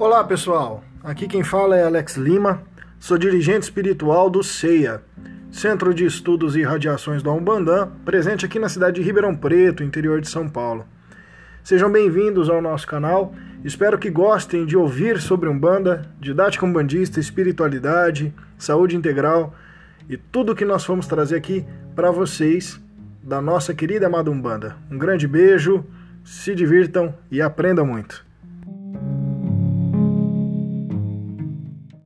Olá pessoal, aqui quem fala é Alex Lima, sou dirigente espiritual do CEIA, Centro de Estudos e Radiações da Umbandã, presente aqui na cidade de Ribeirão Preto, interior de São Paulo. Sejam bem-vindos ao nosso canal, espero que gostem de ouvir sobre Umbanda, didática umbandista, espiritualidade, saúde integral e tudo o que nós vamos trazer aqui para vocês da nossa querida amada Umbanda. Um grande beijo, se divirtam e aprendam muito.